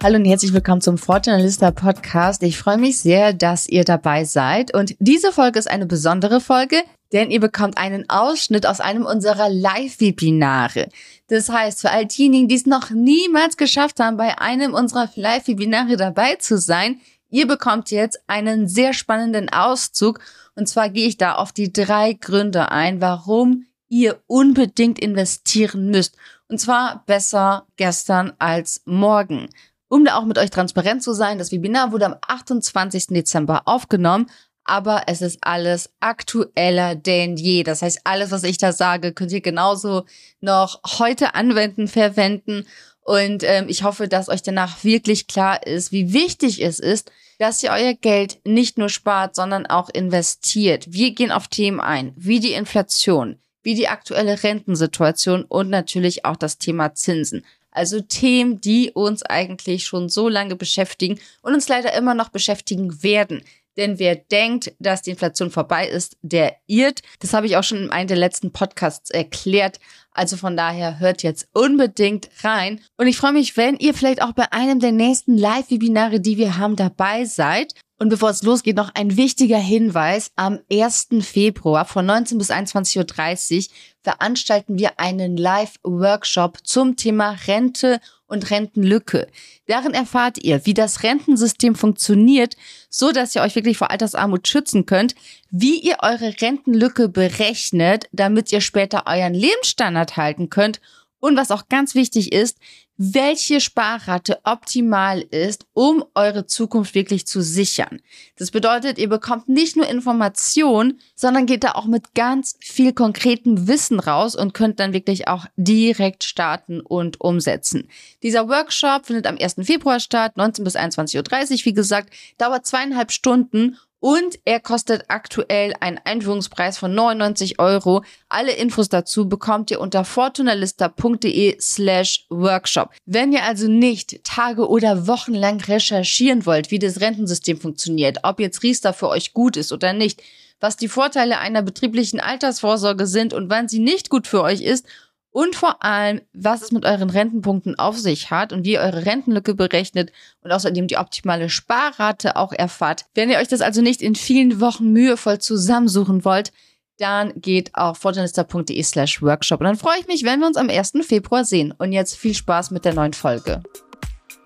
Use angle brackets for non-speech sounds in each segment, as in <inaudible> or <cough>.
Hallo und herzlich willkommen zum Fortunalista Podcast. Ich freue mich sehr, dass ihr dabei seid. Und diese Folge ist eine besondere Folge, denn ihr bekommt einen Ausschnitt aus einem unserer Live-Webinare. Das heißt, für all diejenigen, die es noch niemals geschafft haben, bei einem unserer Live-Webinare dabei zu sein, ihr bekommt jetzt einen sehr spannenden Auszug. Und zwar gehe ich da auf die drei Gründe ein, warum ihr unbedingt investieren müsst. Und zwar besser gestern als morgen. Um da auch mit euch transparent zu sein, das Webinar wurde am 28. Dezember aufgenommen, aber es ist alles aktueller denn je. Das heißt, alles, was ich da sage, könnt ihr genauso noch heute anwenden, verwenden. Und ähm, ich hoffe, dass euch danach wirklich klar ist, wie wichtig es ist, dass ihr euer Geld nicht nur spart, sondern auch investiert. Wir gehen auf Themen ein, wie die Inflation, wie die aktuelle Rentensituation und natürlich auch das Thema Zinsen. Also Themen, die uns eigentlich schon so lange beschäftigen und uns leider immer noch beschäftigen werden. Denn wer denkt, dass die Inflation vorbei ist, der irrt. Das habe ich auch schon in einem der letzten Podcasts erklärt. Also von daher hört jetzt unbedingt rein. Und ich freue mich, wenn ihr vielleicht auch bei einem der nächsten Live-Webinare, die wir haben, dabei seid. Und bevor es losgeht, noch ein wichtiger Hinweis. Am 1. Februar von 19 bis 21.30 Uhr veranstalten wir einen Live-Workshop zum Thema Rente und Rentenlücke. Darin erfahrt ihr, wie das Rentensystem funktioniert, so dass ihr euch wirklich vor Altersarmut schützen könnt, wie ihr eure Rentenlücke berechnet, damit ihr später euren Lebensstandard halten könnt und was auch ganz wichtig ist, welche Sparrate optimal ist, um eure Zukunft wirklich zu sichern. Das bedeutet, ihr bekommt nicht nur Informationen, sondern geht da auch mit ganz viel konkretem Wissen raus und könnt dann wirklich auch direkt starten und umsetzen. Dieser Workshop findet am 1. Februar statt, 19 bis 21.30 Uhr, wie gesagt, dauert zweieinhalb Stunden und er kostet aktuell einen Einführungspreis von 99 Euro. Alle Infos dazu bekommt ihr unter fortunalista.de slash workshop. Wenn ihr also nicht Tage oder Wochen lang recherchieren wollt, wie das Rentensystem funktioniert, ob jetzt Riester für euch gut ist oder nicht, was die Vorteile einer betrieblichen Altersvorsorge sind und wann sie nicht gut für euch ist und vor allem, was es mit euren Rentenpunkten auf sich hat und wie ihr eure Rentenlücke berechnet und außerdem die optimale Sparrate auch erfahrt. Wenn ihr euch das also nicht in vielen Wochen mühevoll zusammensuchen wollt, dann geht auf fortunista.de slash workshop. Und dann freue ich mich, wenn wir uns am 1. Februar sehen. Und jetzt viel Spaß mit der neuen Folge.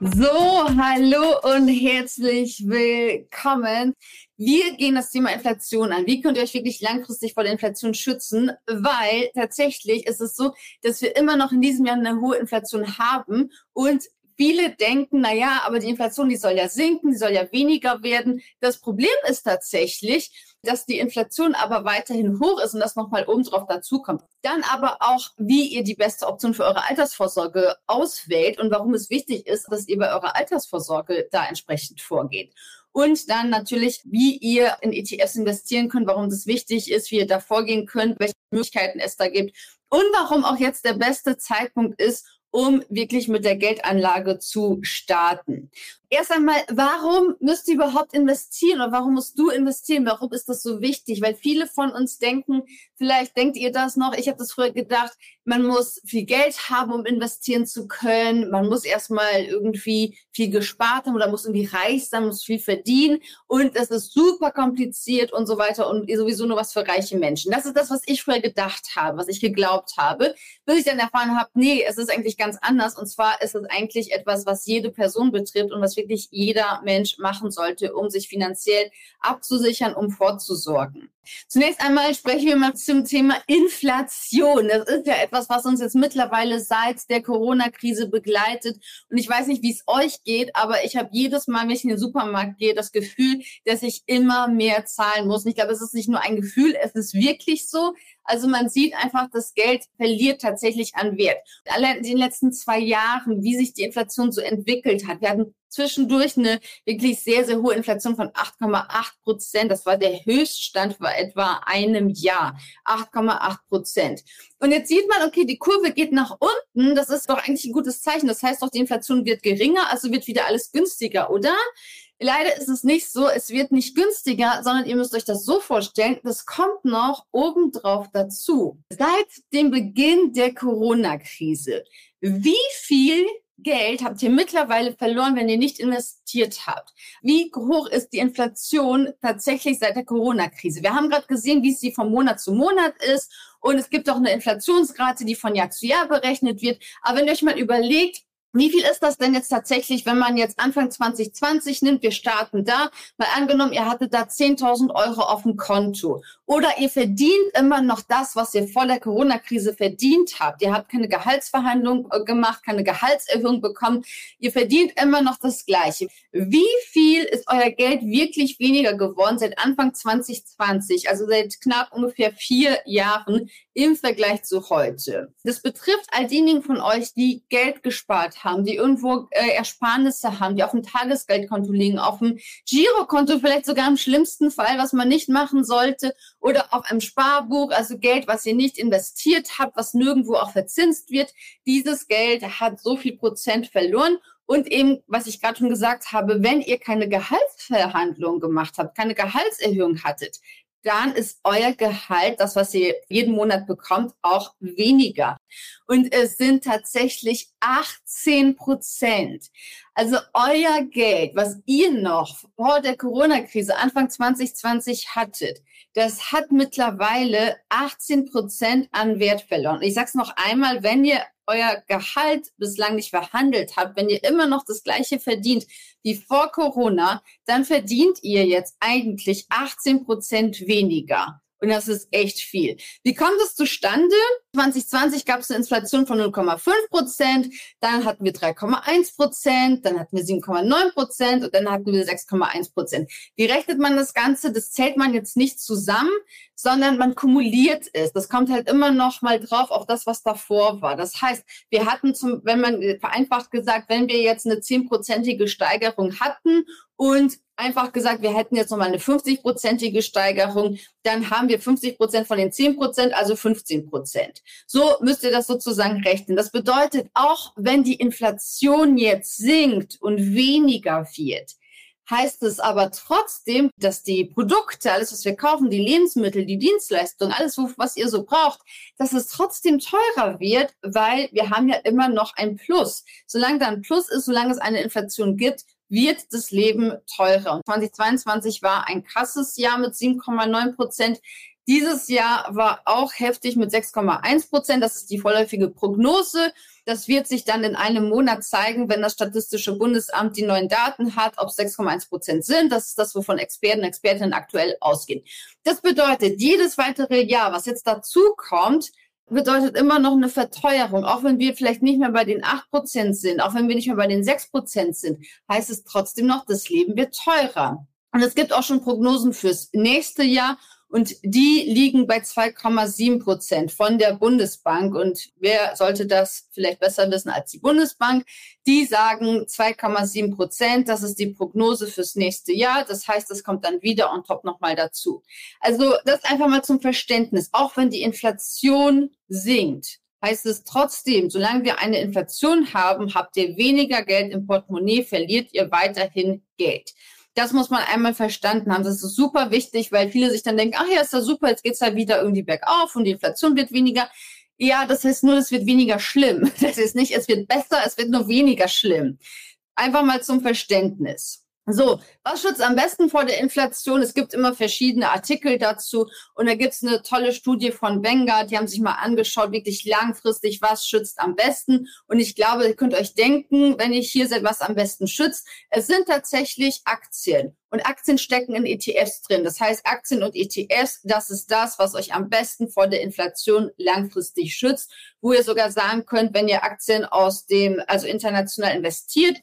So, hallo und herzlich willkommen. Wir gehen das Thema Inflation an. Wie könnt ihr euch wirklich langfristig vor der Inflation schützen? Weil tatsächlich ist es so, dass wir immer noch in diesem Jahr eine hohe Inflation haben und viele denken, na ja, aber die Inflation, die soll ja sinken, die soll ja weniger werden. Das Problem ist tatsächlich, dass die Inflation aber weiterhin hoch ist und das nochmal oben drauf dazukommt. Dann aber auch, wie ihr die beste Option für eure Altersvorsorge auswählt und warum es wichtig ist, dass ihr bei eurer Altersvorsorge da entsprechend vorgeht. Und dann natürlich, wie ihr in ETFs investieren könnt, warum das wichtig ist, wie ihr da vorgehen könnt, welche Möglichkeiten es da gibt und warum auch jetzt der beste Zeitpunkt ist, um wirklich mit der Geldanlage zu starten. Erst einmal, warum müsst ihr überhaupt investieren oder warum musst du investieren? Warum ist das so wichtig? Weil viele von uns denken, vielleicht denkt ihr das noch, ich habe das früher gedacht, man muss viel Geld haben, um investieren zu können. Man muss erstmal irgendwie viel gespart haben oder muss irgendwie reich sein, muss viel verdienen und es ist super kompliziert und so weiter und sowieso nur was für reiche Menschen. Das ist das, was ich früher gedacht habe, was ich geglaubt habe, bis ich dann erfahren habe, nee, es ist eigentlich ganz anders und zwar ist es eigentlich etwas, was jede Person betrifft und was wirklich jeder Mensch machen sollte, um sich finanziell abzusichern, um vorzusorgen. Zunächst einmal sprechen wir mal zum Thema Inflation. Das ist ja etwas, was uns jetzt mittlerweile seit der Corona-Krise begleitet. Und ich weiß nicht, wie es euch geht, aber ich habe jedes Mal, wenn ich in den Supermarkt gehe, das Gefühl, dass ich immer mehr zahlen muss. Und ich glaube, es ist nicht nur ein Gefühl, es ist wirklich so. Also man sieht einfach, das Geld verliert tatsächlich an Wert. Allein in den letzten zwei Jahren, wie sich die Inflation so entwickelt hat. Wir hatten zwischendurch eine wirklich sehr, sehr hohe Inflation von 8,8 Prozent. Das war der Höchststand vor etwa einem Jahr. 8,8 Prozent. Und jetzt sieht man, okay, die Kurve geht nach unten. Das ist doch eigentlich ein gutes Zeichen. Das heißt doch, die Inflation wird geringer, also wird wieder alles günstiger, oder? Leider ist es nicht so, es wird nicht günstiger, sondern ihr müsst euch das so vorstellen, das kommt noch obendrauf dazu. Seit dem Beginn der Corona-Krise, wie viel Geld habt ihr mittlerweile verloren, wenn ihr nicht investiert habt? Wie hoch ist die Inflation tatsächlich seit der Corona-Krise? Wir haben gerade gesehen, wie sie von Monat zu Monat ist. Und es gibt auch eine Inflationsrate, die von Jahr zu Jahr berechnet wird. Aber wenn ihr euch mal überlegt, wie viel ist das denn jetzt tatsächlich, wenn man jetzt Anfang 2020 nimmt, wir starten da, mal angenommen, ihr hattet da 10.000 Euro auf dem Konto oder ihr verdient immer noch das, was ihr vor der Corona-Krise verdient habt. Ihr habt keine Gehaltsverhandlung äh, gemacht, keine Gehaltserhöhung bekommen. Ihr verdient immer noch das Gleiche. Wie viel ist euer Geld wirklich weniger geworden seit Anfang 2020, also seit knapp ungefähr vier Jahren im Vergleich zu heute? Das betrifft all diejenigen von euch, die Geld gespart haben, die irgendwo äh, Ersparnisse haben, die auf dem Tagesgeldkonto liegen, auf dem Girokonto vielleicht sogar im schlimmsten Fall, was man nicht machen sollte, oder auf einem Sparbuch, also Geld, was ihr nicht investiert habt, was nirgendwo auch verzinst wird. Dieses Geld hat so viel Prozent verloren. Und eben, was ich gerade schon gesagt habe, wenn ihr keine Gehaltsverhandlung gemacht habt, keine Gehaltserhöhung hattet, dann ist euer Gehalt, das, was ihr jeden Monat bekommt, auch weniger. Und es sind tatsächlich 18 Prozent. Also euer Geld, was ihr noch vor der Corona-Krise Anfang 2020 hattet, das hat mittlerweile 18 Prozent an Wert verloren. Ich sage es noch einmal, wenn ihr euer Gehalt bislang nicht verhandelt habt, wenn ihr immer noch das gleiche verdient wie vor Corona, dann verdient ihr jetzt eigentlich 18 Prozent weniger. Und das ist echt viel. Wie kommt es zustande? 2020 gab es eine Inflation von 0,5 Prozent, dann hatten wir 3,1 Prozent, dann hatten wir 7,9 Prozent und dann hatten wir 6,1 Prozent. Wie rechnet man das Ganze? Das zählt man jetzt nicht zusammen, sondern man kumuliert es. Das kommt halt immer noch mal drauf auf das, was davor war. Das heißt, wir hatten zum, wenn man vereinfacht gesagt, wenn wir jetzt eine zehnprozentige Steigerung hatten und einfach gesagt, wir hätten jetzt nochmal eine 50-prozentige Steigerung, dann haben wir 50 Prozent von den 10 Prozent, also 15 Prozent. So müsst ihr das sozusagen rechnen. Das bedeutet, auch wenn die Inflation jetzt sinkt und weniger wird, heißt es aber trotzdem, dass die Produkte, alles, was wir kaufen, die Lebensmittel, die Dienstleistungen, alles, was ihr so braucht, dass es trotzdem teurer wird, weil wir haben ja immer noch ein Plus. Solange da ein Plus ist, solange es eine Inflation gibt, wird das Leben teurer. Und 2022 war ein krasses Jahr mit 7,9 Prozent. Dieses Jahr war auch heftig mit 6,1 Prozent. Das ist die vorläufige Prognose. Das wird sich dann in einem Monat zeigen, wenn das Statistische Bundesamt die neuen Daten hat, ob es 6,1 Prozent sind. Das ist das, wovon Experten und Expertinnen aktuell ausgehen. Das bedeutet, jedes weitere Jahr, was jetzt dazu kommt, bedeutet immer noch eine Verteuerung. Auch wenn wir vielleicht nicht mehr bei den 8% sind, auch wenn wir nicht mehr bei den 6% sind, heißt es trotzdem noch, das Leben wird teurer. Und es gibt auch schon Prognosen fürs nächste Jahr und die liegen bei 2,7 Prozent von der Bundesbank. Und wer sollte das vielleicht besser wissen als die Bundesbank? Die sagen 2,7 Prozent. Das ist die Prognose fürs nächste Jahr. Das heißt, es kommt dann wieder on top nochmal dazu. Also das einfach mal zum Verständnis. Auch wenn die Inflation sinkt, heißt es trotzdem, solange wir eine Inflation haben, habt ihr weniger Geld im Portemonnaie, verliert ihr weiterhin Geld. Das muss man einmal verstanden haben. Das ist super wichtig, weil viele sich dann denken, ach ja, ist ja super, jetzt geht's halt wieder irgendwie bergauf und die Inflation wird weniger. Ja, das heißt nur, es wird weniger schlimm. <laughs> Das ist nicht, es wird besser, es wird nur weniger schlimm. Einfach mal zum Verständnis. So, was schützt am besten vor der Inflation? Es gibt immer verschiedene Artikel dazu und da gibt es eine tolle Studie von Vanguard, die haben sich mal angeschaut, wirklich langfristig, was schützt am besten. Und ich glaube, ihr könnt euch denken, wenn ihr hier seid, was am besten schützt. Es sind tatsächlich Aktien und Aktien stecken in ETFs drin. Das heißt, Aktien und ETFs, das ist das, was euch am besten vor der Inflation langfristig schützt, wo ihr sogar sagen könnt, wenn ihr Aktien aus dem, also international investiert,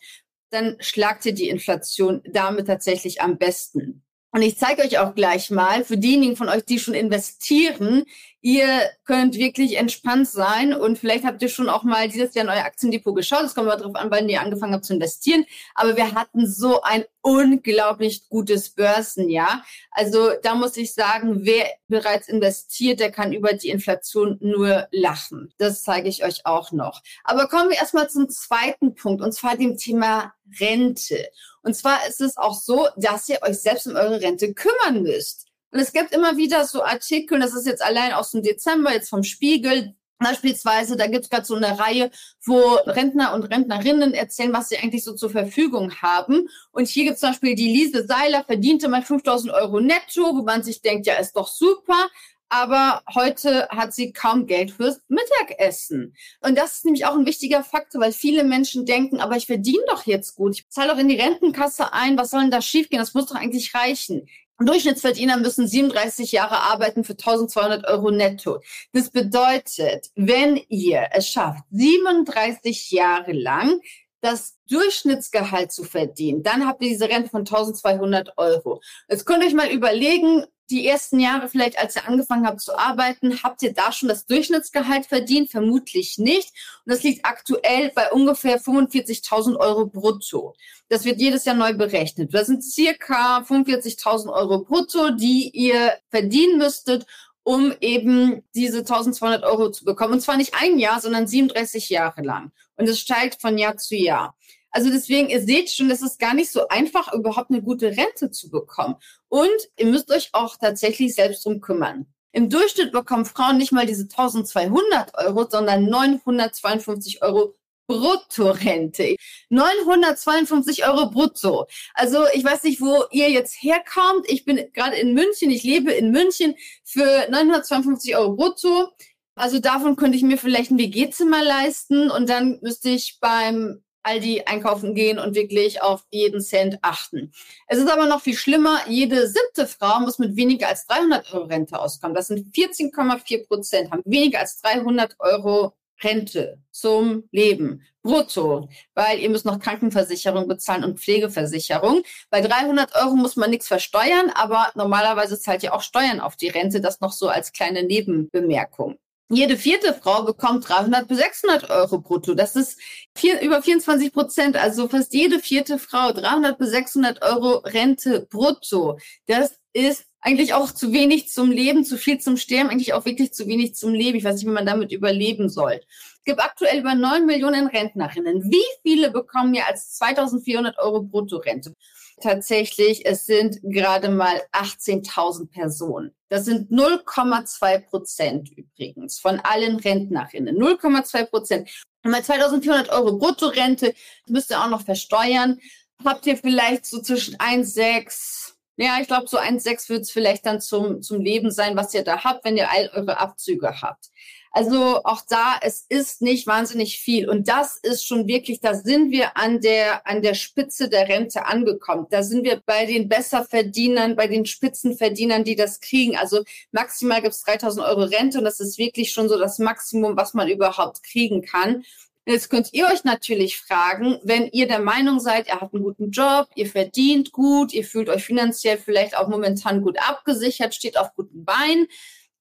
dann schlagt ihr die Inflation damit tatsächlich am besten. Und ich zeige euch auch gleich mal, für diejenigen von euch, die schon investieren, ihr könnt wirklich entspannt sein und vielleicht habt ihr schon auch mal dieses Jahr in euer Aktiendepot geschaut. Das kommt mal drauf an, wann ihr angefangen habt zu investieren. Aber wir hatten so ein unglaublich gutes Börsenjahr. Also da muss ich sagen, wer bereits investiert, der kann über die Inflation nur lachen. Das zeige ich euch auch noch. Aber kommen wir erstmal zum zweiten Punkt, und zwar dem Thema Rente. Und zwar ist es auch so, dass ihr euch selbst um eure Rente kümmern müsst. Und es gibt immer wieder so Artikel, das ist jetzt allein aus dem Dezember, jetzt vom Spiegel, Beispielsweise, da gibt es gerade so eine Reihe, wo Rentner und Rentnerinnen erzählen, was sie eigentlich so zur Verfügung haben. Und hier gibt es zum Beispiel die Lise Seiler, verdiente mal 5000 Euro netto, wo man sich denkt, ja, ist doch super aber heute hat sie kaum Geld fürs Mittagessen. Und das ist nämlich auch ein wichtiger Faktor, weil viele Menschen denken, aber ich verdiene doch jetzt gut. Ich zahle doch in die Rentenkasse ein. Was soll denn da schiefgehen? Das muss doch eigentlich reichen. Durchschnittsverdiener müssen 37 Jahre arbeiten für 1200 Euro netto. Das bedeutet, wenn ihr es schafft, 37 Jahre lang das Durchschnittsgehalt zu verdienen, dann habt ihr diese Rente von 1200 Euro. Jetzt könnt ihr euch mal überlegen, die ersten Jahre vielleicht, als ihr angefangen habt zu arbeiten, habt ihr da schon das Durchschnittsgehalt verdient? Vermutlich nicht. Und das liegt aktuell bei ungefähr 45.000 Euro brutto. Das wird jedes Jahr neu berechnet. Das sind circa 45.000 Euro brutto, die ihr verdienen müsstet, um eben diese 1200 Euro zu bekommen. Und zwar nicht ein Jahr, sondern 37 Jahre lang. Und es steigt von Jahr zu Jahr. Also deswegen, ihr seht schon, es ist gar nicht so einfach, überhaupt eine gute Rente zu bekommen. Und ihr müsst euch auch tatsächlich selbst drum kümmern. Im Durchschnitt bekommen Frauen nicht mal diese 1200 Euro, sondern 952 Euro Bruttorente. 952 Euro brutto. Also ich weiß nicht, wo ihr jetzt herkommt. Ich bin gerade in München. Ich lebe in München für 952 Euro brutto. Also davon könnte ich mir vielleicht ein WG-Zimmer leisten und dann müsste ich beim Aldi einkaufen gehen und wirklich auf jeden Cent achten. Es ist aber noch viel schlimmer. Jede siebte Frau muss mit weniger als 300 Euro Rente auskommen. Das sind 14,4 Prozent, haben weniger als 300 Euro Rente zum Leben brutto, weil ihr müsst noch Krankenversicherung bezahlen und Pflegeversicherung. Bei 300 Euro muss man nichts versteuern, aber normalerweise zahlt ihr auch Steuern auf die Rente. Das noch so als kleine Nebenbemerkung. Jede vierte Frau bekommt 300 bis 600 Euro brutto. Das ist vier, über 24 Prozent. Also fast jede vierte Frau 300 bis 600 Euro Rente brutto. Das ist eigentlich auch zu wenig zum Leben, zu viel zum Sterben, eigentlich auch wirklich zu wenig zum Leben. Ich weiß nicht, wie man damit überleben soll. Es gibt aktuell über 9 Millionen Rentnerinnen. Wie viele bekommen mehr als 2400 Euro Bruttorente? Tatsächlich, es sind gerade mal 18.000 Personen. Das sind 0,2 Prozent übrigens von allen Rentnerinnen. 0,2 Prozent. Und bei 2.400 Euro Bruttorente müsst ihr auch noch versteuern. Habt ihr vielleicht so zwischen 1,6, ja, ich glaube, so 1,6 wird es vielleicht dann zum, zum Leben sein, was ihr da habt, wenn ihr all eure Abzüge habt. Also auch da, es ist nicht wahnsinnig viel. Und das ist schon wirklich, da sind wir an der, an der Spitze der Rente angekommen. Da sind wir bei den Besserverdienern, bei den Spitzenverdienern, die das kriegen. Also maximal gibt es 3000 Euro Rente und das ist wirklich schon so das Maximum, was man überhaupt kriegen kann. Jetzt könnt ihr euch natürlich fragen, wenn ihr der Meinung seid, ihr habt einen guten Job, ihr verdient gut, ihr fühlt euch finanziell vielleicht auch momentan gut abgesichert, steht auf guten Beinen,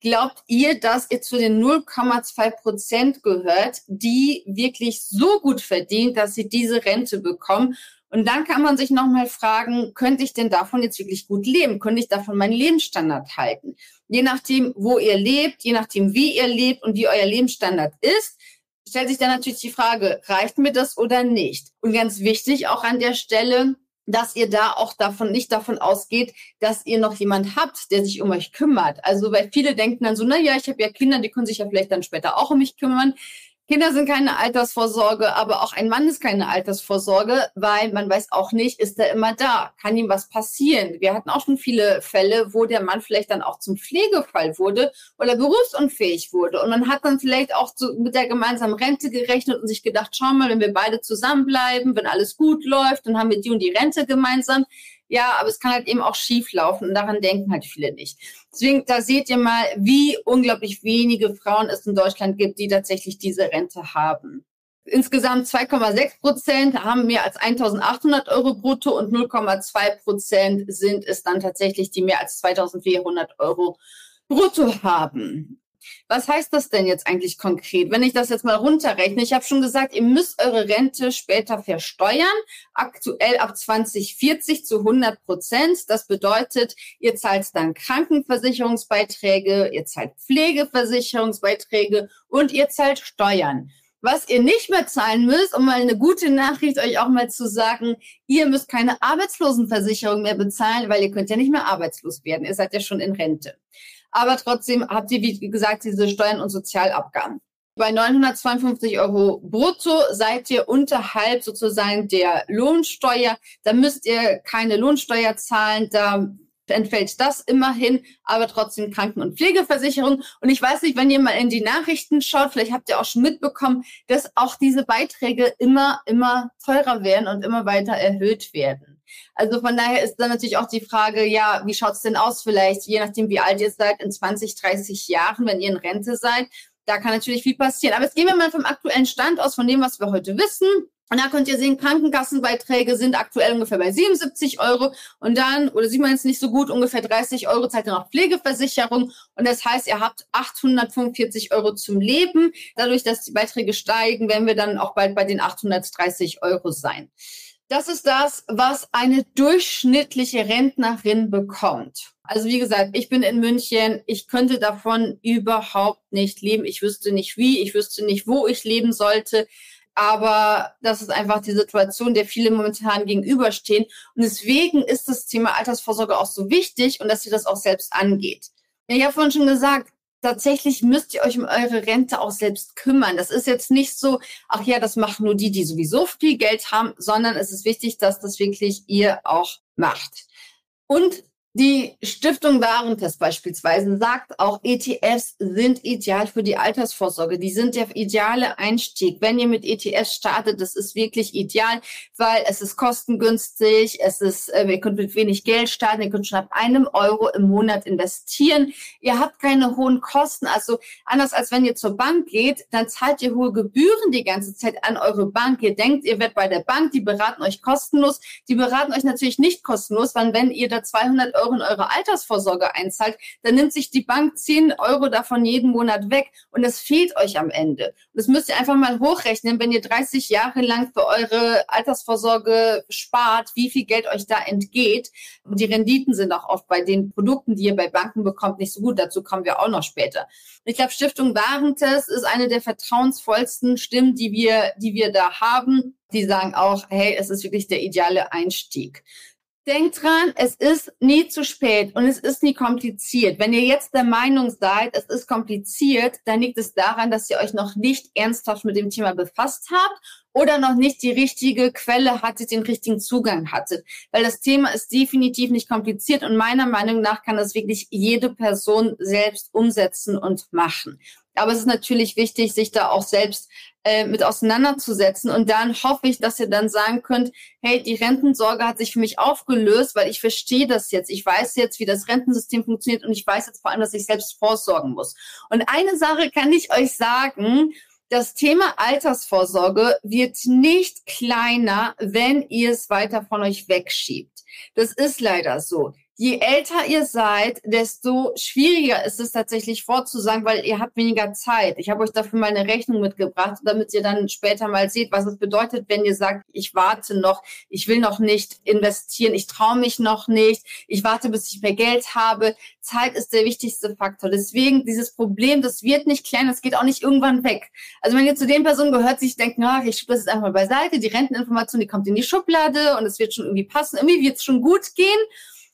Glaubt ihr, dass ihr zu den 0,2 Prozent gehört, die wirklich so gut verdient, dass sie diese Rente bekommen? Und dann kann man sich nochmal fragen, könnte ich denn davon jetzt wirklich gut leben? Könnte ich davon meinen Lebensstandard halten? Je nachdem, wo ihr lebt, je nachdem, wie ihr lebt und wie euer Lebensstandard ist, stellt sich dann natürlich die Frage, reicht mir das oder nicht? Und ganz wichtig auch an der Stelle, dass ihr da auch davon nicht davon ausgeht, dass ihr noch jemand habt, der sich um euch kümmert. Also weil viele denken dann so, na ja, ich habe ja Kinder, die können sich ja vielleicht dann später auch um mich kümmern. Kinder sind keine Altersvorsorge, aber auch ein Mann ist keine Altersvorsorge, weil man weiß auch nicht, ist er immer da? Kann ihm was passieren? Wir hatten auch schon viele Fälle, wo der Mann vielleicht dann auch zum Pflegefall wurde oder berufsunfähig wurde. Und man hat dann vielleicht auch so mit der gemeinsamen Rente gerechnet und sich gedacht, schau mal, wenn wir beide zusammenbleiben, wenn alles gut läuft, dann haben wir die und die Rente gemeinsam. Ja, aber es kann halt eben auch schief laufen und daran denken halt viele nicht. Deswegen, da seht ihr mal, wie unglaublich wenige Frauen es in Deutschland gibt, die tatsächlich diese Rente haben. Insgesamt 2,6 Prozent haben mehr als 1.800 Euro brutto und 0,2 Prozent sind es dann tatsächlich, die mehr als 2.400 Euro brutto haben. Was heißt das denn jetzt eigentlich konkret? Wenn ich das jetzt mal runterrechne, ich habe schon gesagt, ihr müsst eure Rente später versteuern, aktuell ab 2040 zu 100 Prozent. Das bedeutet, ihr zahlt dann Krankenversicherungsbeiträge, ihr zahlt Pflegeversicherungsbeiträge und ihr zahlt Steuern. Was ihr nicht mehr zahlen müsst, um mal eine gute Nachricht euch auch mal zu sagen, ihr müsst keine Arbeitslosenversicherung mehr bezahlen, weil ihr könnt ja nicht mehr arbeitslos werden. Ihr seid ja schon in Rente. Aber trotzdem habt ihr, wie gesagt, diese Steuern und Sozialabgaben. Bei 952 Euro brutto seid ihr unterhalb sozusagen der Lohnsteuer. Da müsst ihr keine Lohnsteuer zahlen. Da entfällt das immerhin, aber trotzdem Kranken- und Pflegeversicherung. Und ich weiß nicht, wenn ihr mal in die Nachrichten schaut, vielleicht habt ihr auch schon mitbekommen, dass auch diese Beiträge immer, immer teurer werden und immer weiter erhöht werden. Also von daher ist dann natürlich auch die Frage, ja, wie schaut's denn aus vielleicht, je nachdem, wie alt ihr seid, in 20, 30 Jahren, wenn ihr in Rente seid. Da kann natürlich viel passieren. Aber jetzt gehen wir mal vom aktuellen Stand aus, von dem, was wir heute wissen. Und da könnt ihr sehen, Krankenkassenbeiträge sind aktuell ungefähr bei 77 Euro. Und dann, oder sieht man jetzt nicht so gut, ungefähr 30 Euro zahlt ihr noch Pflegeversicherung. Und das heißt, ihr habt 845 Euro zum Leben. Dadurch, dass die Beiträge steigen, werden wir dann auch bald bei den 830 Euro sein. Das ist das, was eine durchschnittliche Rentnerin bekommt. Also wie gesagt, ich bin in München. Ich könnte davon überhaupt nicht leben. Ich wüsste nicht wie, ich wüsste nicht, wo ich leben sollte. Aber das ist einfach die Situation, der viele momentan gegenüberstehen. Und deswegen ist das Thema Altersvorsorge auch so wichtig und dass ihr das auch selbst angeht. Ich habe vorhin schon gesagt, tatsächlich müsst ihr euch um eure Rente auch selbst kümmern. Das ist jetzt nicht so, ach ja, das machen nur die, die sowieso viel Geld haben, sondern es ist wichtig, dass das wirklich ihr auch macht. Und die Stiftung Warentest beispielsweise sagt auch, ETFs sind ideal für die Altersvorsorge. Die sind der ideale Einstieg. Wenn ihr mit ETFs startet, das ist wirklich ideal, weil es ist kostengünstig, es ist, äh, ihr könnt mit wenig Geld starten, ihr könnt schon ab einem Euro im Monat investieren. Ihr habt keine hohen Kosten. Also anders als wenn ihr zur Bank geht, dann zahlt ihr hohe Gebühren die ganze Zeit an eure Bank. Ihr denkt, ihr werdet bei der Bank, die beraten euch kostenlos. Die beraten euch natürlich nicht kostenlos, weil wenn ihr da 200 Euro in eure Altersvorsorge einzahlt, dann nimmt sich die Bank 10 Euro davon jeden Monat weg und es fehlt euch am Ende. Und das müsst ihr einfach mal hochrechnen, wenn ihr 30 Jahre lang für eure Altersvorsorge spart, wie viel Geld euch da entgeht. Und die Renditen sind auch oft bei den Produkten, die ihr bei Banken bekommt, nicht so gut. Dazu kommen wir auch noch später. Ich glaube, Stiftung Warentest ist eine der vertrauensvollsten Stimmen, die wir, die wir da haben. Die sagen auch, hey, es ist wirklich der ideale Einstieg. Denkt dran, es ist nie zu spät und es ist nie kompliziert. Wenn ihr jetzt der Meinung seid, es ist kompliziert, dann liegt es daran, dass ihr euch noch nicht ernsthaft mit dem Thema befasst habt oder noch nicht die richtige Quelle hattet, den richtigen Zugang hattet. Weil das Thema ist definitiv nicht kompliziert und meiner Meinung nach kann das wirklich jede Person selbst umsetzen und machen. Aber es ist natürlich wichtig, sich da auch selbst äh, mit auseinanderzusetzen. Und dann hoffe ich, dass ihr dann sagen könnt, hey, die Rentensorge hat sich für mich aufgelöst, weil ich verstehe das jetzt. Ich weiß jetzt, wie das Rentensystem funktioniert und ich weiß jetzt vor allem, dass ich selbst vorsorgen muss. Und eine Sache kann ich euch sagen, das Thema Altersvorsorge wird nicht kleiner, wenn ihr es weiter von euch wegschiebt. Das ist leider so je älter ihr seid, desto schwieriger ist es tatsächlich vorzusagen, weil ihr habt weniger Zeit. Ich habe euch dafür mal eine Rechnung mitgebracht, damit ihr dann später mal seht, was es bedeutet, wenn ihr sagt, ich warte noch, ich will noch nicht investieren, ich traue mich noch nicht, ich warte, bis ich mehr Geld habe. Zeit ist der wichtigste Faktor. Deswegen dieses Problem, das wird nicht klein, das geht auch nicht irgendwann weg. Also wenn ihr zu den Personen gehört, sich denken, ach, ich schiebe das jetzt einfach beiseite, die Renteninformation, die kommt in die Schublade und es wird schon irgendwie passen, irgendwie wird es schon gut gehen.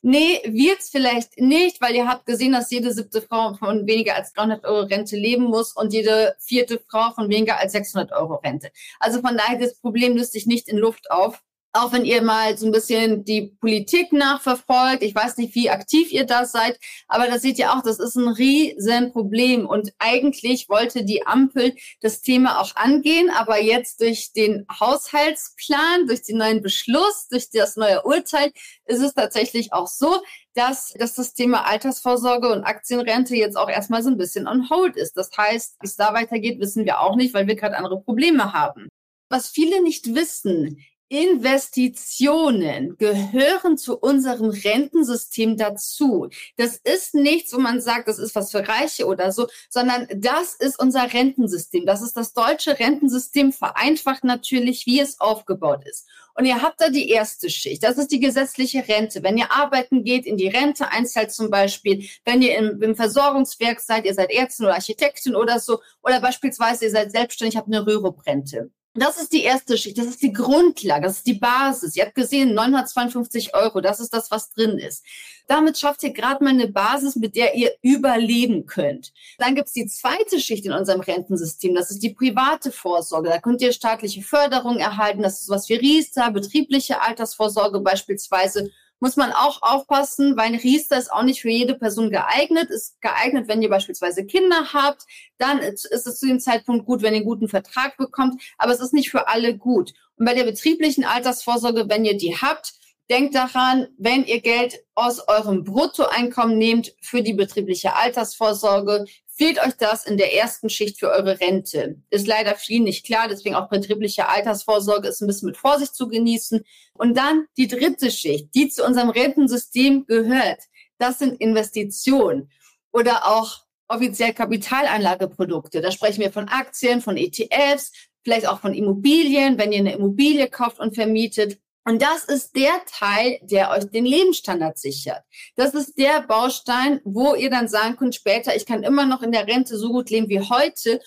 Nee, wird's vielleicht nicht, weil ihr habt gesehen, dass jede siebte Frau von weniger als 300 Euro Rente leben muss und jede vierte Frau von weniger als 600 Euro Rente. Also von daher, das Problem löst sich nicht in Luft auf auch wenn ihr mal so ein bisschen die Politik nachverfolgt, ich weiß nicht, wie aktiv ihr da seid, aber da seht ihr auch, das ist ein Riesenproblem. Und eigentlich wollte die Ampel das Thema auch angehen, aber jetzt durch den Haushaltsplan, durch den neuen Beschluss, durch das neue Urteil ist es tatsächlich auch so, dass, dass das Thema Altersvorsorge und Aktienrente jetzt auch erstmal so ein bisschen on hold ist. Das heißt, wie es da weitergeht, wissen wir auch nicht, weil wir gerade andere Probleme haben. Was viele nicht wissen, Investitionen gehören zu unserem Rentensystem dazu. Das ist nichts, wo man sagt, das ist was für Reiche oder so, sondern das ist unser Rentensystem. Das ist das deutsche Rentensystem, vereinfacht natürlich, wie es aufgebaut ist. Und ihr habt da die erste Schicht. Das ist die gesetzliche Rente. Wenn ihr arbeiten geht, in die Rente einzahlt zum Beispiel, wenn ihr im, im Versorgungswerk seid, ihr seid Ärztin oder Architektin oder so, oder beispielsweise ihr seid selbstständig, habt eine Rürup-Rente. Das ist die erste Schicht, das ist die Grundlage, das ist die Basis. Ihr habt gesehen, 952 Euro, das ist das, was drin ist. Damit schafft ihr gerade mal eine Basis, mit der ihr überleben könnt. Dann gibt's die zweite Schicht in unserem Rentensystem, das ist die private Vorsorge. Da könnt ihr staatliche Förderung erhalten, das ist was wie Riester, betriebliche Altersvorsorge beispielsweise muss man auch aufpassen, weil ein Riester ist auch nicht für jede Person geeignet. Ist geeignet, wenn ihr beispielsweise Kinder habt, dann ist es zu dem Zeitpunkt gut, wenn ihr einen guten Vertrag bekommt, aber es ist nicht für alle gut. Und bei der betrieblichen Altersvorsorge, wenn ihr die habt, denkt daran, wenn ihr Geld aus eurem Bruttoeinkommen nehmt für die betriebliche Altersvorsorge, Fehlt euch das in der ersten Schicht für eure Rente? Ist leider viel nicht klar, deswegen auch betriebliche Altersvorsorge ist ein bisschen mit Vorsicht zu genießen. Und dann die dritte Schicht, die zu unserem Rentensystem gehört. Das sind Investitionen oder auch offiziell Kapitalanlageprodukte. Da sprechen wir von Aktien, von ETFs, vielleicht auch von Immobilien, wenn ihr eine Immobilie kauft und vermietet. Und das ist der Teil, der euch den Lebensstandard sichert. Das ist der Baustein, wo ihr dann sagen könnt später, ich kann immer noch in der Rente so gut leben wie heute,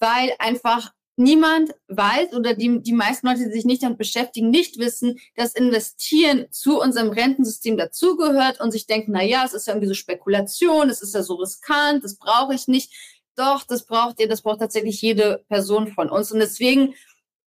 weil einfach niemand weiß oder die, die meisten Leute, die sich nicht damit beschäftigen, nicht wissen, dass Investieren zu unserem Rentensystem dazugehört und sich denken, na ja, es ist ja irgendwie so Spekulation, es ist ja so riskant, das brauche ich nicht. Doch, das braucht ihr, das braucht tatsächlich jede Person von uns. Und deswegen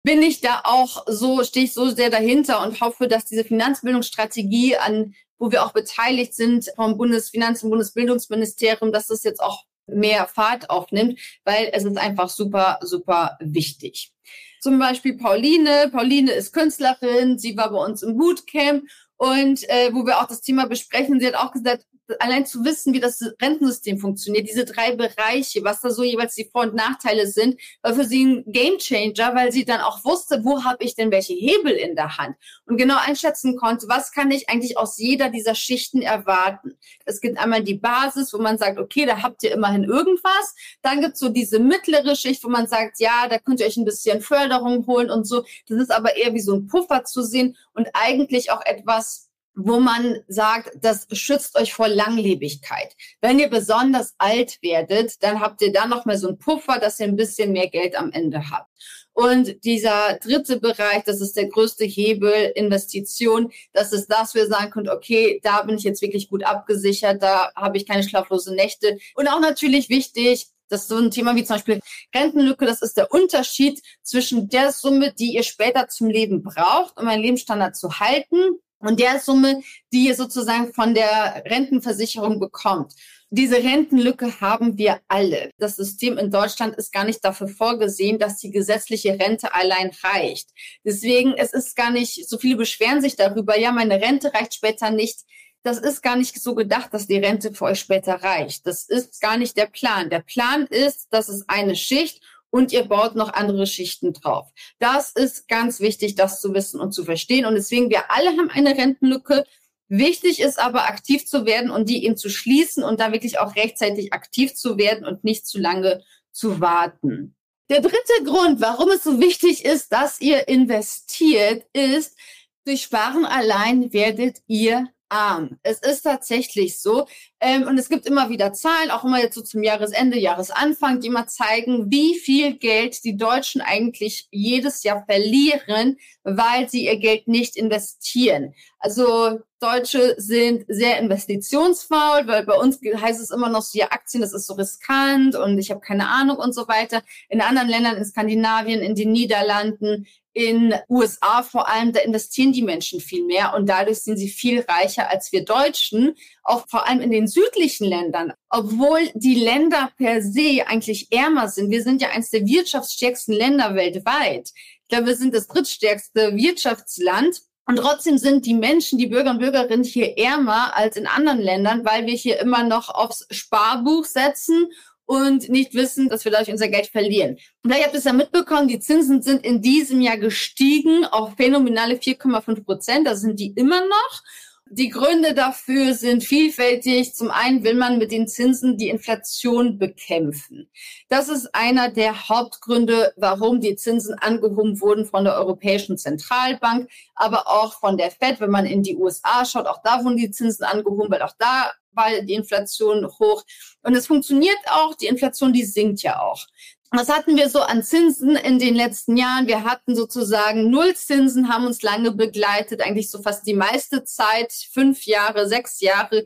bin ich da auch so, stehe ich so sehr dahinter und hoffe, dass diese Finanzbildungsstrategie, an wo wir auch beteiligt sind vom Bundesfinanz- und Bundesbildungsministerium, dass das jetzt auch mehr Fahrt aufnimmt, weil es ist einfach super, super wichtig. Zum Beispiel Pauline. Pauline ist Künstlerin. Sie war bei uns im Bootcamp und äh, wo wir auch das Thema besprechen. Sie hat auch gesagt, allein zu wissen, wie das Rentensystem funktioniert, diese drei Bereiche, was da so jeweils die Vor- und Nachteile sind, war für sie ein Gamechanger, weil sie dann auch wusste, wo habe ich denn welche Hebel in der Hand und genau einschätzen konnte, was kann ich eigentlich aus jeder dieser Schichten erwarten. Es gibt einmal die Basis, wo man sagt, okay, da habt ihr immerhin irgendwas. Dann gibt es so diese mittlere Schicht, wo man sagt, ja, da könnt ihr euch ein bisschen Förderung holen und so. Das ist aber eher wie so ein Puffer zu sehen und eigentlich auch etwas, wo man sagt, das schützt euch vor Langlebigkeit. Wenn ihr besonders alt werdet, dann habt ihr da noch mal so einen Puffer, dass ihr ein bisschen mehr Geld am Ende habt. Und dieser dritte Bereich, das ist der größte Hebel, Investition. Das ist das, wir sagen können, okay, da bin ich jetzt wirklich gut abgesichert, da habe ich keine schlaflose Nächte. Und auch natürlich wichtig, das ist so ein Thema wie zum Beispiel Rentenlücke. Das ist der Unterschied zwischen der Summe, die ihr später zum Leben braucht, um einen Lebensstandard zu halten, und der Summe, die ihr sozusagen von der Rentenversicherung bekommt. Diese Rentenlücke haben wir alle. Das System in Deutschland ist gar nicht dafür vorgesehen, dass die gesetzliche Rente allein reicht. Deswegen, es ist gar nicht, so viele beschweren sich darüber, ja, meine Rente reicht später nicht. Das ist gar nicht so gedacht, dass die Rente für euch später reicht. Das ist gar nicht der Plan. Der Plan ist, dass es eine Schicht und ihr baut noch andere Schichten drauf. Das ist ganz wichtig, das zu wissen und zu verstehen. Und deswegen, wir alle haben eine Rentenlücke. Wichtig ist aber, aktiv zu werden und die eben zu schließen und da wirklich auch rechtzeitig aktiv zu werden und nicht zu lange zu warten. Der dritte Grund, warum es so wichtig ist, dass ihr investiert, ist, durch Sparen allein werdet ihr arm. Es ist tatsächlich so. Ähm, und es gibt immer wieder Zahlen, auch immer jetzt so zum Jahresende, Jahresanfang, die mal zeigen, wie viel Geld die Deutschen eigentlich jedes Jahr verlieren, weil sie ihr Geld nicht investieren. Also Deutsche sind sehr investitionsfaul, weil bei uns heißt es immer noch so, ja, Aktien, das ist so riskant und ich habe keine Ahnung und so weiter. In anderen Ländern, in Skandinavien, in den Niederlanden, in USA vor allem, da investieren die Menschen viel mehr und dadurch sind sie viel reicher als wir Deutschen, auch vor allem in den südlichen Ländern. Obwohl die Länder per se eigentlich ärmer sind. Wir sind ja eines der wirtschaftsstärksten Länder weltweit. Ich glaube, wir sind das drittstärkste Wirtschaftsland. Und trotzdem sind die Menschen, die Bürger und Bürgerinnen hier ärmer als in anderen Ländern, weil wir hier immer noch aufs Sparbuch setzen und nicht wissen, dass wir dadurch unser Geld verlieren. vielleicht habt ihr es ja mitbekommen, die Zinsen sind in diesem Jahr gestiegen auf phänomenale 4,5 Prozent. Da sind die immer noch. Die Gründe dafür sind vielfältig. Zum einen will man mit den Zinsen die Inflation bekämpfen. Das ist einer der Hauptgründe, warum die Zinsen angehoben wurden von der Europäischen Zentralbank, aber auch von der Fed. Wenn man in die USA schaut, auch da wurden die Zinsen angehoben, weil auch da war die Inflation hoch. Und es funktioniert auch. Die Inflation, die sinkt ja auch. Was hatten wir so an Zinsen in den letzten Jahren? Wir hatten sozusagen Nullzinsen, haben uns lange begleitet, eigentlich so fast die meiste Zeit, fünf Jahre, sechs Jahre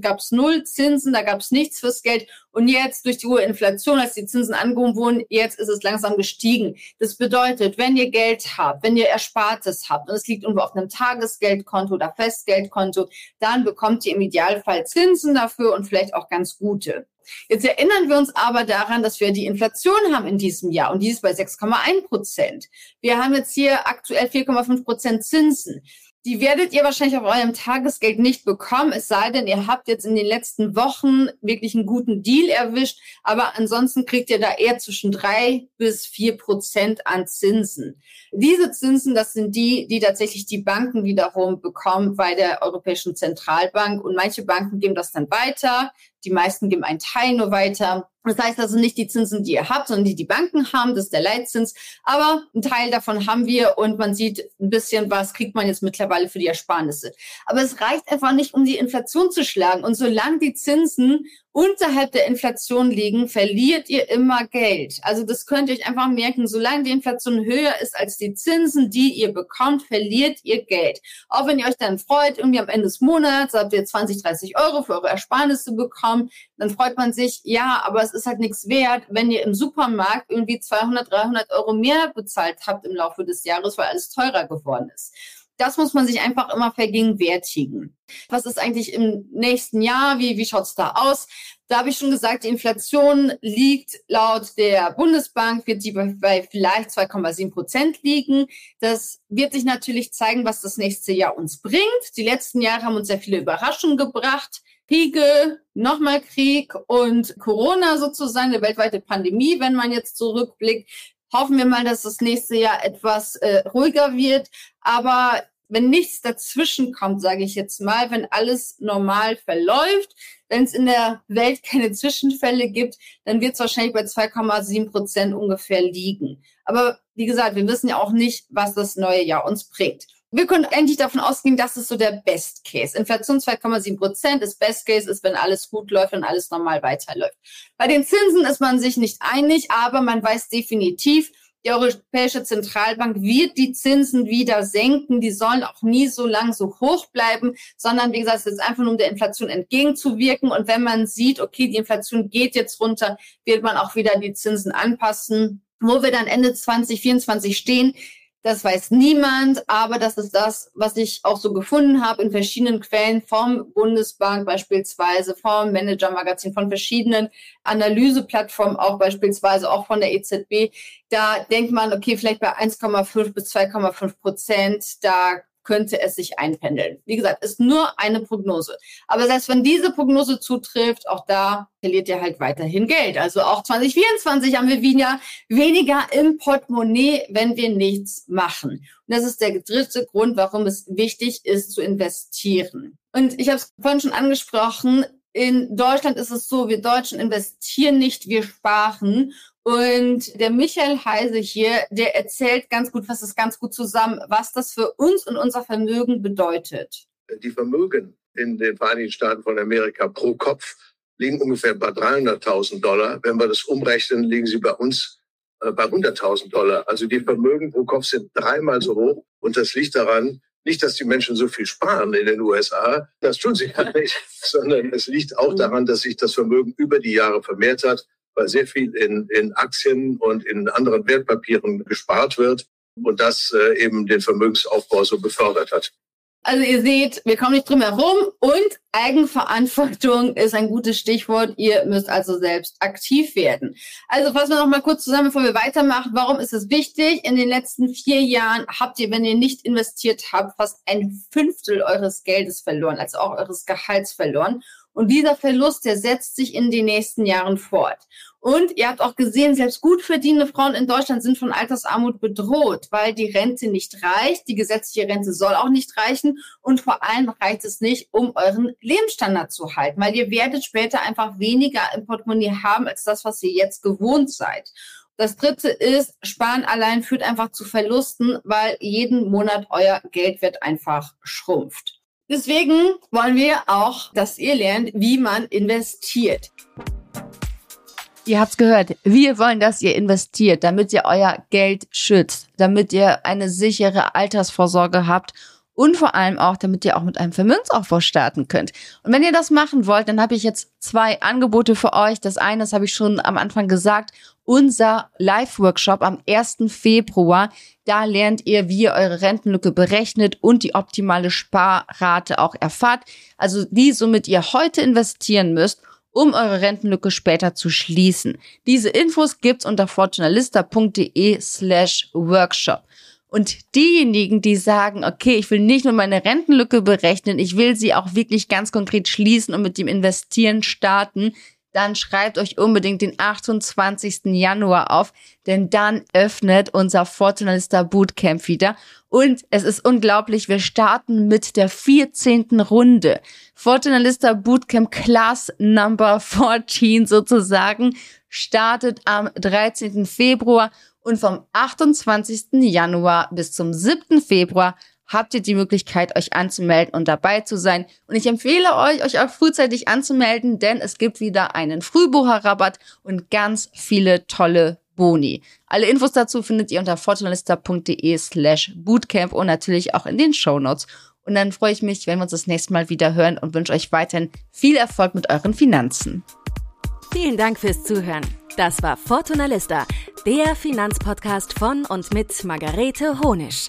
gab es Nullzinsen, da gab es nichts fürs Geld. Und jetzt durch die hohe Inflation, als die Zinsen angehoben wurden, jetzt ist es langsam gestiegen. Das bedeutet, wenn ihr Geld habt, wenn ihr Erspartes habt und es liegt irgendwo auf einem Tagesgeldkonto oder Festgeldkonto, dann bekommt ihr im Idealfall Zinsen dafür und vielleicht auch ganz gute. Jetzt erinnern wir uns aber daran, dass wir die Inflation haben in diesem Jahr und die ist bei 6,1 Prozent. Wir haben jetzt hier aktuell 4,5 Prozent Zinsen. Die werdet ihr wahrscheinlich auf eurem Tagesgeld nicht bekommen, es sei denn, ihr habt jetzt in den letzten Wochen wirklich einen guten Deal erwischt. Aber ansonsten kriegt ihr da eher zwischen drei bis vier Prozent an Zinsen. Diese Zinsen, das sind die, die tatsächlich die Banken wiederum bekommen bei der Europäischen Zentralbank. Und manche Banken geben das dann weiter. Die meisten geben einen Teil nur weiter. Das heißt also nicht die Zinsen, die ihr habt, sondern die die Banken haben, das ist der Leitzins. Aber ein Teil davon haben wir und man sieht ein bisschen, was kriegt man jetzt mittlerweile für die Ersparnisse. Aber es reicht einfach nicht, um die Inflation zu schlagen. Und solange die Zinsen unterhalb der Inflation liegen, verliert ihr immer Geld. Also das könnt ihr euch einfach merken, solange die Inflation höher ist als die Zinsen, die ihr bekommt, verliert ihr Geld. Auch wenn ihr euch dann freut, irgendwie am Ende des Monats habt ihr 20, 30 Euro für eure Ersparnisse bekommen, dann freut man sich, ja, aber es ist halt nichts wert, wenn ihr im Supermarkt irgendwie 200, 300 Euro mehr bezahlt habt im Laufe des Jahres, weil alles teurer geworden ist. Das muss man sich einfach immer vergegenwärtigen. Was ist eigentlich im nächsten Jahr? Wie, wie schaut's da aus? Da habe ich schon gesagt, die Inflation liegt laut der Bundesbank, wird die bei vielleicht 2,7 Prozent liegen. Das wird sich natürlich zeigen, was das nächste Jahr uns bringt. Die letzten Jahre haben uns sehr viele Überraschungen gebracht. Kriege, nochmal Krieg und Corona sozusagen, eine weltweite Pandemie, wenn man jetzt zurückblickt. Hoffen wir mal, dass das nächste Jahr etwas äh, ruhiger wird. Aber wenn nichts dazwischen kommt, sage ich jetzt mal, wenn alles normal verläuft, wenn es in der Welt keine Zwischenfälle gibt, dann wird es wahrscheinlich bei 2,7 Prozent ungefähr liegen. Aber wie gesagt, wir wissen ja auch nicht, was das neue Jahr uns bringt. Wir können eigentlich davon ausgehen, das ist so der Best Case. Inflation 2,7 Prozent. Das Best Case ist, wenn alles gut läuft und alles normal weiterläuft. Bei den Zinsen ist man sich nicht einig, aber man weiß definitiv, die Europäische Zentralbank wird die Zinsen wieder senken. Die sollen auch nie so lang so hoch bleiben, sondern wie gesagt, es ist einfach nur um der Inflation entgegenzuwirken. Und wenn man sieht, okay, die Inflation geht jetzt runter, wird man auch wieder die Zinsen anpassen. Wo wir dann Ende 2024 stehen, das weiß niemand, aber das ist das, was ich auch so gefunden habe in verschiedenen Quellen vom Bundesbank beispielsweise, vom Manager-Magazin, von verschiedenen Analyseplattformen auch beispielsweise, auch von der EZB. Da denkt man, okay, vielleicht bei 1,5 bis 2,5 Prozent, da könnte es sich einpendeln. Wie gesagt, ist nur eine Prognose. Aber selbst wenn diese Prognose zutrifft, auch da verliert ihr halt weiterhin Geld. Also auch 2024 haben wir wieder weniger im Portemonnaie, wenn wir nichts machen. Und das ist der dritte Grund, warum es wichtig ist zu investieren. Und ich habe es vorhin schon angesprochen, in Deutschland ist es so, wir Deutschen investieren nicht, wir sparen. Und der Michael Heise hier, der erzählt ganz gut, was ist ganz gut zusammen, was das für uns und unser Vermögen bedeutet. Die Vermögen in den Vereinigten Staaten von Amerika pro Kopf liegen ungefähr bei 300.000 Dollar. Wenn wir das umrechnen, liegen sie bei uns äh, bei 100.000 Dollar. Also die Vermögen pro Kopf sind dreimal so hoch. Und das liegt daran, nicht, dass die Menschen so viel sparen in den USA. Das tun sie ja <laughs> nicht, sondern es liegt auch daran, dass sich das Vermögen über die Jahre vermehrt hat weil sehr viel in, in Aktien und in anderen Wertpapieren gespart wird und das äh, eben den Vermögensaufbau so befördert hat. Also ihr seht, wir kommen nicht drum herum und Eigenverantwortung ist ein gutes Stichwort. Ihr müsst also selbst aktiv werden. Also fassen wir noch mal kurz zusammen, bevor wir weitermachen. Warum ist es wichtig? In den letzten vier Jahren habt ihr, wenn ihr nicht investiert habt, fast ein Fünftel eures Geldes verloren, also auch eures Gehalts verloren. Und dieser Verlust, der setzt sich in den nächsten Jahren fort. Und ihr habt auch gesehen, selbst gut verdienende Frauen in Deutschland sind von Altersarmut bedroht, weil die Rente nicht reicht. Die gesetzliche Rente soll auch nicht reichen. Und vor allem reicht es nicht, um euren Lebensstandard zu halten, weil ihr werdet später einfach weniger im Portemonnaie haben als das, was ihr jetzt gewohnt seid. Das dritte ist, Sparen allein führt einfach zu Verlusten, weil jeden Monat euer Geldwert einfach schrumpft. Deswegen wollen wir auch, dass ihr lernt, wie man investiert. Ihr habt's gehört. Wir wollen, dass ihr investiert, damit ihr euer Geld schützt, damit ihr eine sichere Altersvorsorge habt und vor allem auch, damit ihr auch mit einem Vermögensaufbau starten könnt. Und wenn ihr das machen wollt, dann habe ich jetzt zwei Angebote für euch. Das eine, das habe ich schon am Anfang gesagt, unser Live-Workshop am 1. Februar. Da lernt ihr, wie ihr eure Rentenlücke berechnet und die optimale Sparrate auch erfahrt. Also die, somit ihr heute investieren müsst um eure Rentenlücke später zu schließen. Diese Infos gibt's unter fortunalista.de slash workshop. Und diejenigen, die sagen, okay, ich will nicht nur meine Rentenlücke berechnen, ich will sie auch wirklich ganz konkret schließen und mit dem Investieren starten, dann schreibt euch unbedingt den 28. Januar auf, denn dann öffnet unser Fortunalista Bootcamp wieder. Und es ist unglaublich, wir starten mit der 14. Runde. Fortunalista Bootcamp Class Number 14 sozusagen startet am 13. Februar und vom 28. Januar bis zum 7. Februar habt ihr die Möglichkeit, euch anzumelden und dabei zu sein. Und ich empfehle euch, euch auch frühzeitig anzumelden, denn es gibt wieder einen Frühbucherrabatt und ganz viele tolle Boni. Alle Infos dazu findet ihr unter fortunalista.de slash bootcamp und natürlich auch in den Show Notes. Und dann freue ich mich, wenn wir uns das nächste Mal wieder hören und wünsche euch weiterhin viel Erfolg mit euren Finanzen. Vielen Dank fürs Zuhören. Das war Fortunalista, der Finanzpodcast von und mit Margarete Honisch.